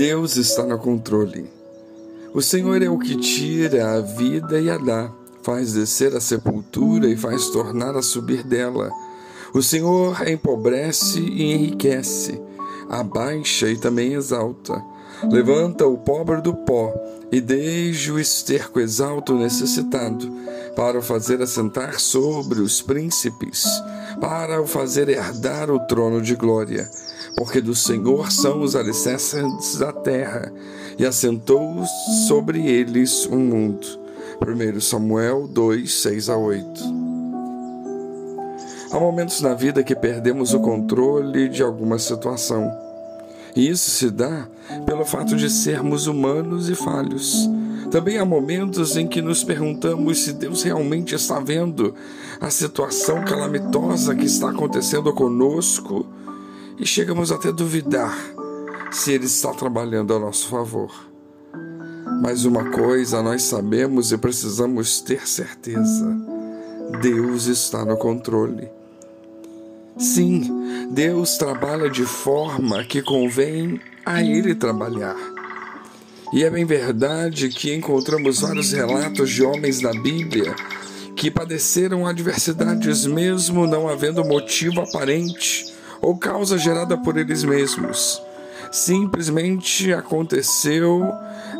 Deus está no controle. O Senhor é o que tira a vida e a dá, faz descer a sepultura e faz tornar a subir dela. O Senhor empobrece e enriquece, abaixa e também exalta. Levanta o pobre do pó e desde o esterco exalta o necessitado, para o fazer assentar sobre os príncipes, para o fazer herdar o trono de glória porque do Senhor são os alicerces da terra, e assentou sobre eles um mundo. 1 Samuel 2, 6 a 8. Há momentos na vida que perdemos o controle de alguma situação. E isso se dá pelo fato de sermos humanos e falhos. Também há momentos em que nos perguntamos se Deus realmente está vendo a situação calamitosa que está acontecendo conosco e chegamos até a duvidar se Ele está trabalhando a nosso favor. Mas uma coisa nós sabemos e precisamos ter certeza: Deus está no controle. Sim, Deus trabalha de forma que convém a Ele trabalhar. E é bem verdade que encontramos vários relatos de homens na Bíblia que padeceram adversidades mesmo não havendo motivo aparente ou causa gerada por eles mesmos. Simplesmente aconteceu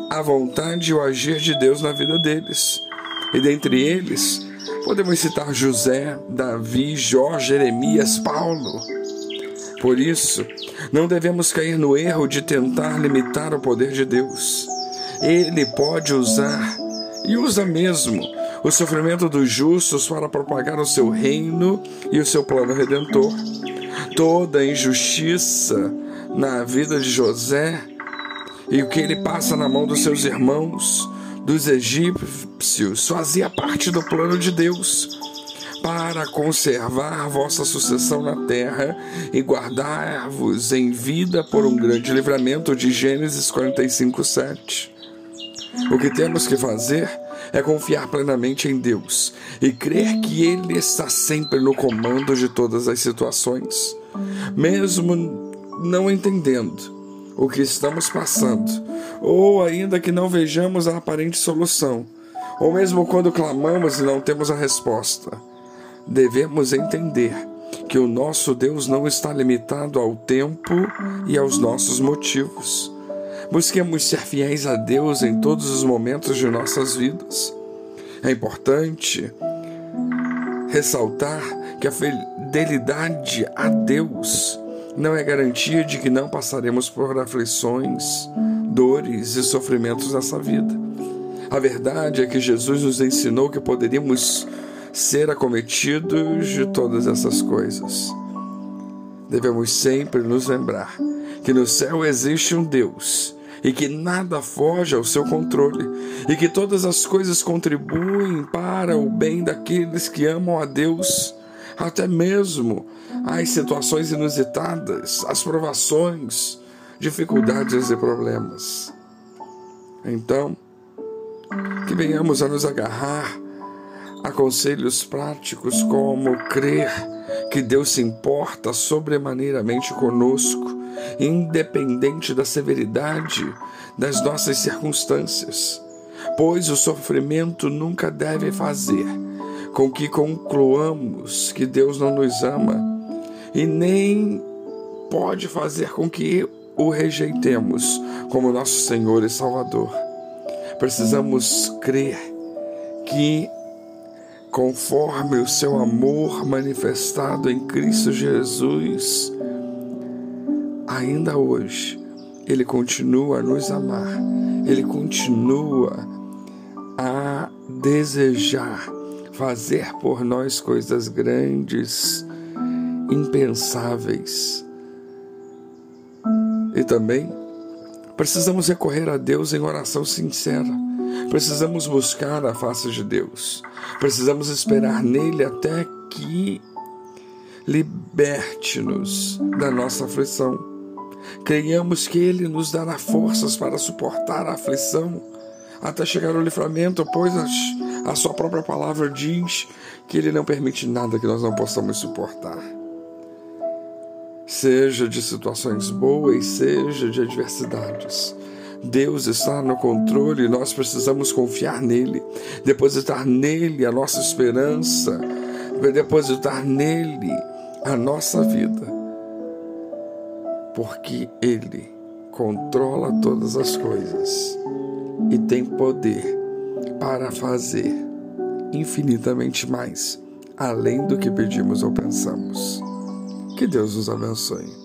a vontade e o agir de Deus na vida deles. E dentre eles, podemos citar José, Davi, Jó, Jeremias, Paulo. Por isso, não devemos cair no erro de tentar limitar o poder de Deus. Ele pode usar, e usa mesmo, o sofrimento dos justos para propagar o seu reino e o seu plano redentor toda injustiça na vida de José e o que ele passa na mão dos seus irmãos, dos egípcios, fazia parte do plano de Deus para conservar vossa sucessão na terra e guardar-vos em vida por um grande livramento de Gênesis 45, 7. O que temos que fazer é confiar plenamente em Deus e crer que Ele está sempre no comando de todas as situações mesmo não entendendo o que estamos passando, ou ainda que não vejamos a aparente solução, ou mesmo quando clamamos e não temos a resposta, devemos entender que o nosso Deus não está limitado ao tempo e aos nossos motivos. Busquemos ser fiéis a Deus em todos os momentos de nossas vidas. É importante ressaltar que a fidelidade a Deus não é garantia de que não passaremos por aflições, dores e sofrimentos nessa vida. A verdade é que Jesus nos ensinou que poderíamos ser acometidos de todas essas coisas. Devemos sempre nos lembrar que no céu existe um Deus e que nada foge ao seu controle, e que todas as coisas contribuem para o bem daqueles que amam a Deus até mesmo as situações inusitadas, as provações, dificuldades e problemas. Então, que venhamos a nos agarrar a conselhos práticos como crer que Deus se importa sobremaneiramente conosco, independente da severidade das nossas circunstâncias, pois o sofrimento nunca deve fazer com que concluamos que Deus não nos ama e nem pode fazer com que o rejeitemos como nosso Senhor e Salvador. Precisamos crer que, conforme o seu amor manifestado em Cristo Jesus, ainda hoje, Ele continua a nos amar, Ele continua a desejar fazer por nós coisas grandes, impensáveis. E também precisamos recorrer a Deus em oração sincera. Precisamos buscar a face de Deus. Precisamos esperar nele até que liberte-nos da nossa aflição. Creiamos que Ele nos dará forças para suportar a aflição até chegar ao livramento, pois a sua própria palavra diz que ele não permite nada que nós não possamos suportar. seja de situações boas, seja de adversidades. Deus está no controle e nós precisamos confiar nele, depositar nele a nossa esperança, depositar nele a nossa vida, porque ele controla todas as coisas e tem poder para fazer infinitamente mais, além do que pedimos ou pensamos. Que Deus nos abençoe.